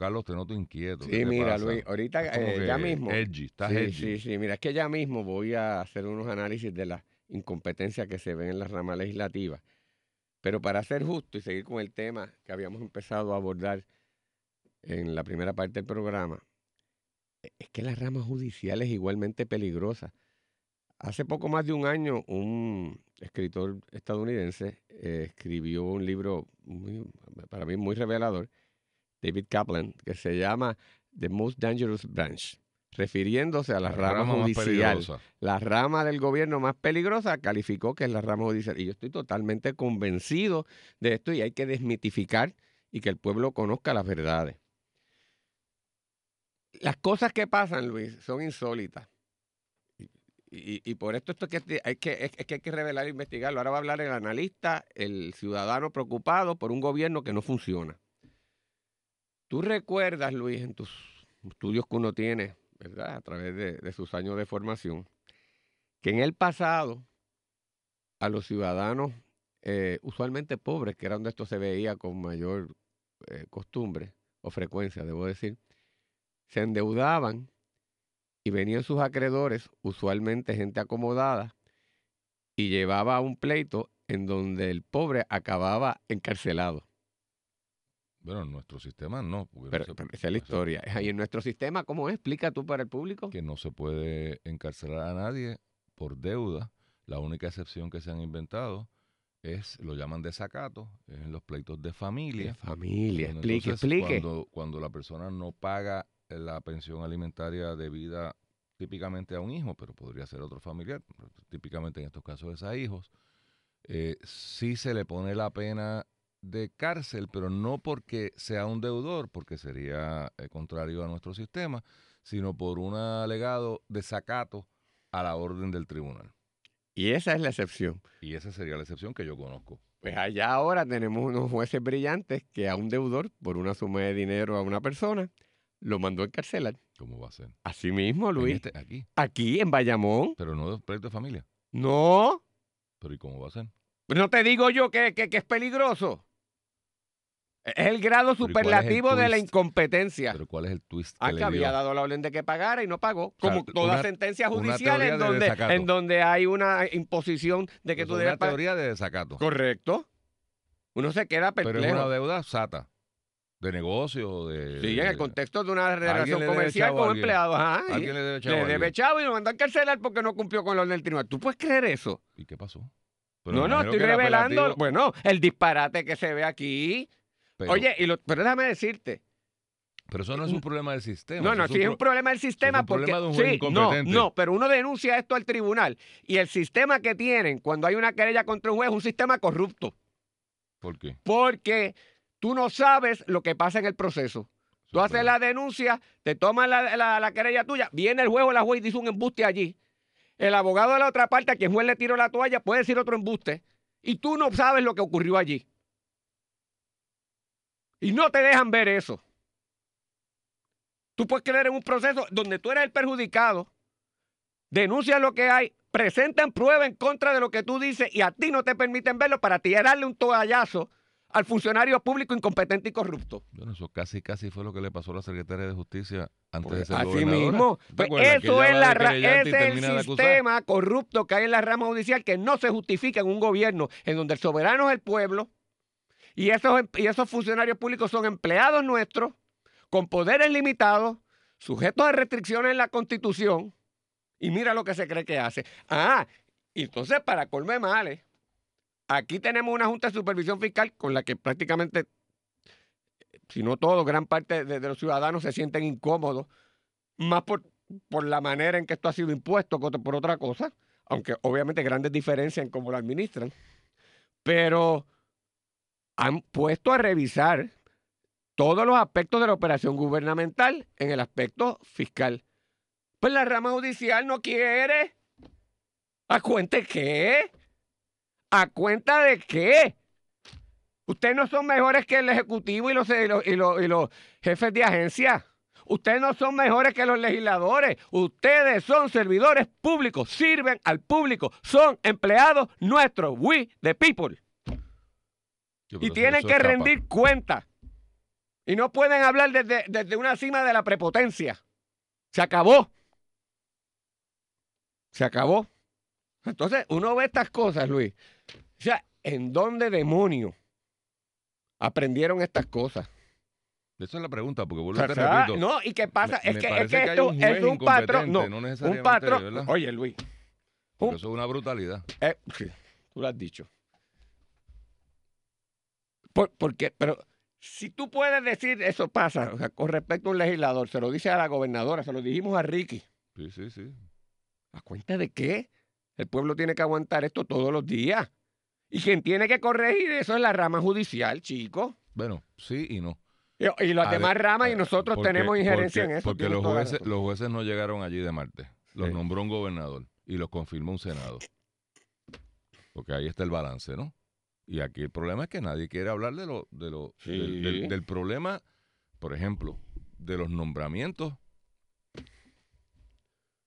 Carlos, te noto inquieto. ¿qué Sí, mira, pasa? Luis, ahorita, eh, ya mismo. Edgy, estás sí, edgy. sí, sí, mira, es que ya mismo voy a hacer unos análisis de las incompetencias que se ven en la rama legislativa. Pero para ser justo y seguir con el tema que habíamos empezado a abordar en la primera parte del programa, es que la rama judicial es igualmente peligrosa. Hace poco más de un año, un escritor estadounidense eh, escribió un libro muy- para mí muy revelador, David Kaplan, que se llama The Most Dangerous Branch, refiriéndose a la, rama, más judicial. La rama del gobierno más peligrosa calificó que es la rama judicial. Y yo estoy totalmente convencido de esto y hay que desmitificar y que el pueblo conozca las verdades. Las cosas que pasan, Luis, son insólitas. Y, por esto, esto que hay que, es, es que hay que revelar e investigarlo. Ahora va a hablar el analista, el ciudadano preocupado por un gobierno que no funciona. Tú recuerdas, Luis, en tus estudios que uno tiene, ¿verdad? A través de, sus años de formación, que en el pasado a los ciudadanos eh, usualmente pobres, que era donde esto se veía con mayor eh, costumbre o frecuencia, debo decir, se endeudaban y venían sus acreedores, usualmente gente acomodada, y llevaba un pleito en donde el pobre acababa encarcelado. Bueno, en nuestro sistema no. Pero, no se- pero esa es la no se- historia. Y en nuestro sistema, ¿cómo es? Explica tú para el público. Que no se puede encarcelar a nadie por deuda. La única excepción que se han inventado es, lo llaman desacato, es en los pleitos de familia. De familia, donde explique, entonces, explique. Cuando, cuando la persona no paga la pensión alimentaria debida típicamente a un hijo, pero podría ser otro familiar, típicamente en estos casos es a hijos, eh, sí se le pone la pena de cárcel, pero no porque sea un deudor, porque sería eh, contrario a nuestro sistema, sino por un alegado desacato a la orden del tribunal. Y esa es la excepción. Y esa sería la excepción que yo conozco. Pues allá ahora tenemos unos jueces brillantes que a un deudor, por una suma de dinero a una persona, lo mandó a encarcelar. ¿Cómo va a ser? Así mismo, En Luis. este- aquí, Aquí en Bayamón. pero no de pleito de familia. No. Pero ¿y cómo va a ser? No te digo yo que, que- que es peligroso. Es el grado Pero ¿y cuál es el superlativo de la incompetencia. Pero ¿cuál es el twist que Ah, le que había dio? dado la orden de que pagara y no pagó. sea, Como toda una- sentencia una judicial en de donde, desacato. en donde hay una imposición de que tú es debes una pagar. teoría de desacato. Correcto. Uno se queda Pero es perplejo. una deuda sata. De negocio, de... Sí, en el contexto de una relación comercial con empleados. Ajá, Alguien le debe chavo le debe chavo y lo mandó a encarcelar porque no cumplió con la orden del tribunal. ¿Tú puedes creer eso? ¿Y qué pasó? Pero no, no, estoy revelando, bueno, el disparate que se ve aquí. Pero- Oye, y lo, pero déjame decirte, Pero eso no es un problema del sistema. no, no, es sí es un pro- problema del sistema un porque problema de un juez sí, no, incompetente. no, pero uno denuncia esto al tribunal y el sistema que tienen cuando hay una querella contra un juez es un sistema corrupto, ¿Por qué? porque tú no sabes lo que pasa en el proceso. Tú es haces la denuncia, te toman la, la- la querella tuya, viene el juez o la juez y dice un embuste allí. El abogado de la otra parte, a quien juez le tiró la toalla, puede decir otro embuste. Y tú no sabes lo que ocurrió allí. Y no te dejan ver eso. Tú puedes creer en un proceso donde tú eres el perjudicado, denuncias lo que hay, presentan pruebas en contra de lo que tú dices y a ti no te permiten verlo para tirarle un toallazo al funcionario público incompetente y corrupto. Bueno, eso casi, casi fue lo que le pasó a la secretaria de Justicia antes de Pues ser así gobernadora. mismo. ¿Te Pues eso es, la de ese es de el sistema corrupto que hay en la rama judicial que no se justifica en un gobierno en donde el soberano es el pueblo y esos, em- y esos funcionarios públicos son empleados nuestros con poderes limitados, sujetos a restricciones en la Constitución y mira lo que se cree que hace. Ah, entonces para colme males, aquí tenemos una Junta de Supervisión Fiscal con la que prácticamente, si no todo, gran parte de, los ciudadanos se sienten incómodos, más por, por la manera en que esto ha sido impuesto que por otra cosa, aunque obviamente grandes diferencias en cómo lo administran, pero han puesto a revisar todos los aspectos de la operación gubernamental en el aspecto fiscal. Pues la rama judicial no quiere. ¿A cuenta de qué? ¿A cuenta de qué? Ustedes no son mejores que el Ejecutivo y los, y los, jefes de agencia. Ustedes no son mejores que los legisladores. Ustedes son servidores públicos, sirven al público, son empleados nuestros, we the people. Y tienen que rendir cuenta. Y no pueden hablar desde, desde una cima de la prepotencia. Se acabó. Se acabó. Entonces, uno ve estas cosas, Luis. O sea, ¿en dónde demonios aprendieron estas cosas? Esa es la pregunta, porque O vuelvo a te repito. no, ¿y qué pasa? me- es que, es que esto es un patrón. No, no un patrón. Oye, Luis. eso es una brutalidad. eh, sí, tú lo has dicho. Por, porque, pero si tú puedes decir eso pasa o sea, con respecto a un legislador, se lo dice a la gobernadora, se lo dijimos a Ricky. Sí, sí, sí. ¿A cuenta de qué? El pueblo tiene que aguantar esto todos los días. Y quien tiene que corregir eso es la rama judicial, chicos. Bueno, sí y no. Y, y las demás ramas y eh, nosotros porque- tenemos injerencia porque- en eso. Porque los jueces, los jueces no llegaron allí de Marte. Los Sí. nombró un gobernador y los confirmó un senado. Porque ahí está el balance, ¿no? Y aquí el problema es que nadie quiere hablar de lo, de lo, Sí. del, del- del problema, por ejemplo, de los nombramientos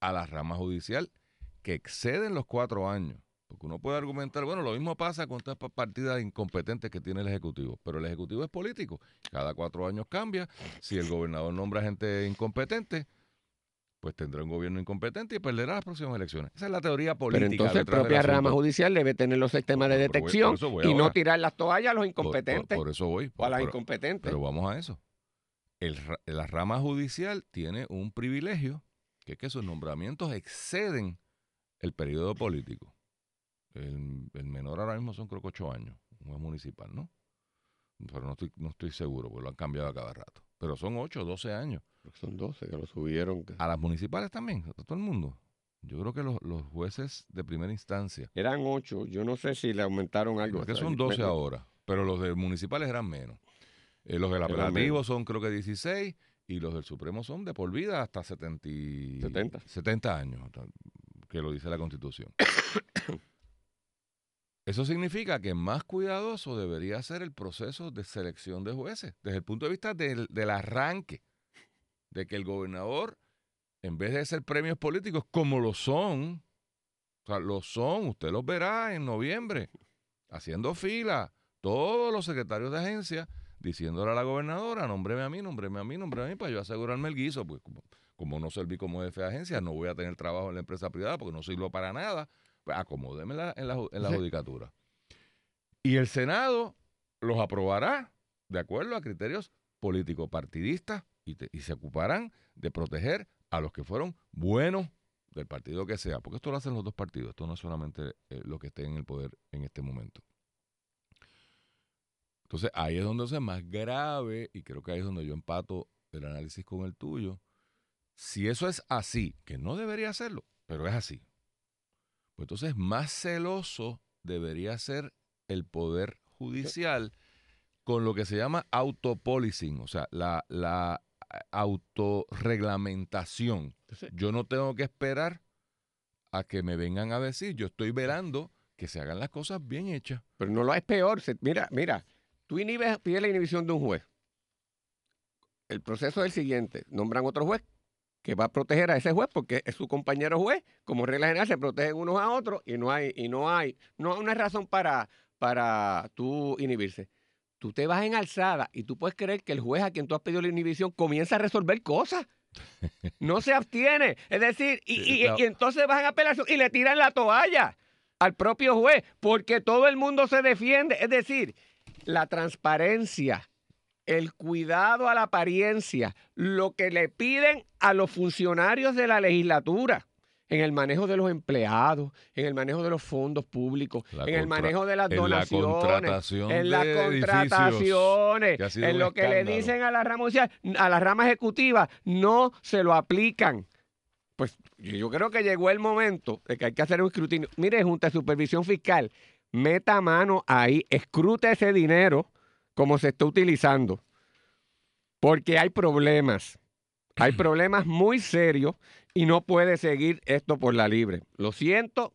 a la rama judicial que exceden los cuatro años. Porque uno puede argumentar, bueno, lo mismo pasa con estas pa- partidas incompetentes que tiene el Ejecutivo, pero el Ejecutivo es político. Cada cuatro años cambia. Si el gobernador nombra gente incompetente, pues tendrá un gobierno incompetente y perderá las próximas elecciones. Esa es la teoría política. Pero entonces la propia rama judicial debe tener los sistemas de Por- por- por detección y no tirar las toallas a los incompetentes Por, eso voy. o a las incompetentes. pero vamos a eso. El la rama judicial tiene un privilegio, que es que sus nombramientos exceden el periodo político. El, el menor ahora mismo son creo que ocho años, un juez municipal, ¿no? Pero no estoy, no estoy seguro, porque lo han cambiado a cada rato. Pero son ocho, doce años. Son 12 que lo subieron. A las municipales también, a todo el mundo. Yo creo que los, los jueces de primera instancia, Eran 8. Yo no sé si le aumentaron algo. porque o son yo- 12 me- ahora, pero los de municipales eran menos. Eh, los del apelativo son creo que 16 y los del Supremo son de por vida hasta 70, y- 70. 70 años, que lo dice la Constitución. Eso significa que más cuidadoso debería ser el proceso de selección de jueces, desde el punto de vista del, del arranque, de que el gobernador, en vez de ser premios políticos, como lo son, o sea, lo son, usted los verá en noviembre, haciendo fila, todos los secretarios de agencia, diciéndole a la gobernadora, nómbreme a mí, nómbreme a mí, nómbreme a mí, para yo asegurarme el guiso, pues como, como no serví como jefe de agencia, no voy a tener trabajo en la empresa privada porque no sirvo para nada, acomódeme en la, en la, ju- en la Sí. judicatura. Y el Senado los aprobará de acuerdo a criterios político-partidistas y, se ocuparán de proteger a los que fueron buenos del partido que sea, porque esto lo hacen los dos partidos, esto no es solamente eh, lo que esté en el poder en este momento. Entonces ahí es donde es más grave y creo que ahí es donde yo empato el análisis con el tuyo. Si eso es así, que no debería serlo, pero es así, pues entonces más celoso debería ser el poder judicial con lo que se llama autopolicing, o sea, la, la autorreglamentación. Entonces, Yo no tengo que esperar a que me vengan a decir, yo estoy velando que se hagan las cosas bien hechas. Pero no lo es peor. mira, mira, tú inhibes, pides la inhibición de un juez. El proceso es el siguiente. Nombran otro juez que va a proteger a ese juez porque es su compañero juez. Como regla general se protegen unos a otros y no hay, y no hay, no hay una razón para, para tú inhibirse. Tú te vas en alzada y tú puedes creer que el juez a quien tú has pedido la inhibición comienza a resolver cosas. No se abstiene. Es decir, y, entonces vas en apelación y le tiran la toalla al propio juez, porque todo el mundo se defiende. Es decir, la transparencia, el cuidado a la apariencia, lo que le piden a los funcionarios de la legislatura en el manejo de los empleados, en el manejo de los fondos públicos, La en el manejo de las en la donaciones, contratación en las contrataciones, en lo que le dicen a la rama a la rama ejecutiva, no se lo aplican. Pues yo creo que llegó el momento de que hay que hacer un escrutinio. Mire, Junta de Supervisión Fiscal, meta mano ahí, escrute ese dinero como se está utilizando. Porque hay problemas. Hay problemas muy serios y no puede seguir esto por la libre. Lo siento.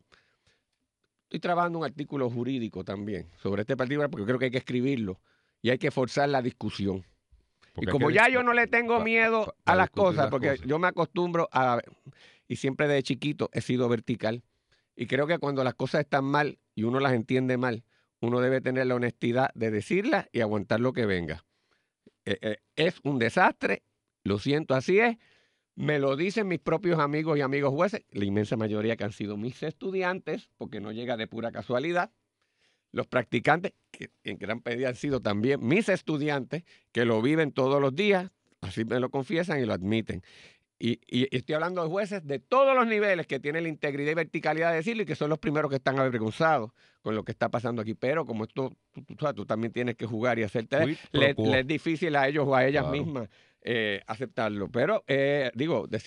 Estoy trabajando un artículo jurídico también sobre este partido porque creo que hay que escribirlo y hay que forzar la discusión. Porque y como ya yo no le tengo pa- miedo pa- a las cosas, las porque cosas. yo me acostumbro a... Y siempre de chiquito he sido vertical. Y creo que cuando las cosas están mal y uno las entiende mal, uno debe tener la honestidad de decirlas y aguantar lo que venga. eh, eh, es un desastre, lo siento, así es. Me lo dicen mis propios amigos y amigos jueces, la inmensa mayoría que han sido mis estudiantes, porque no llega de pura casualidad. Los practicantes, que en gran medida han sido también mis estudiantes, que lo viven todos los días, así me lo confiesan y lo admiten. Y, y estoy hablando de jueces de todos los niveles que tienen la integridad y verticalidad de decirlo y que son los primeros que están avergonzados con lo que está pasando aquí. Pero como esto, tú, tú tú también tienes que jugar y hacerte, le, le es difícil a ellos o a ellas Claro. mismas eh, aceptarlo. Pero eh, digo, de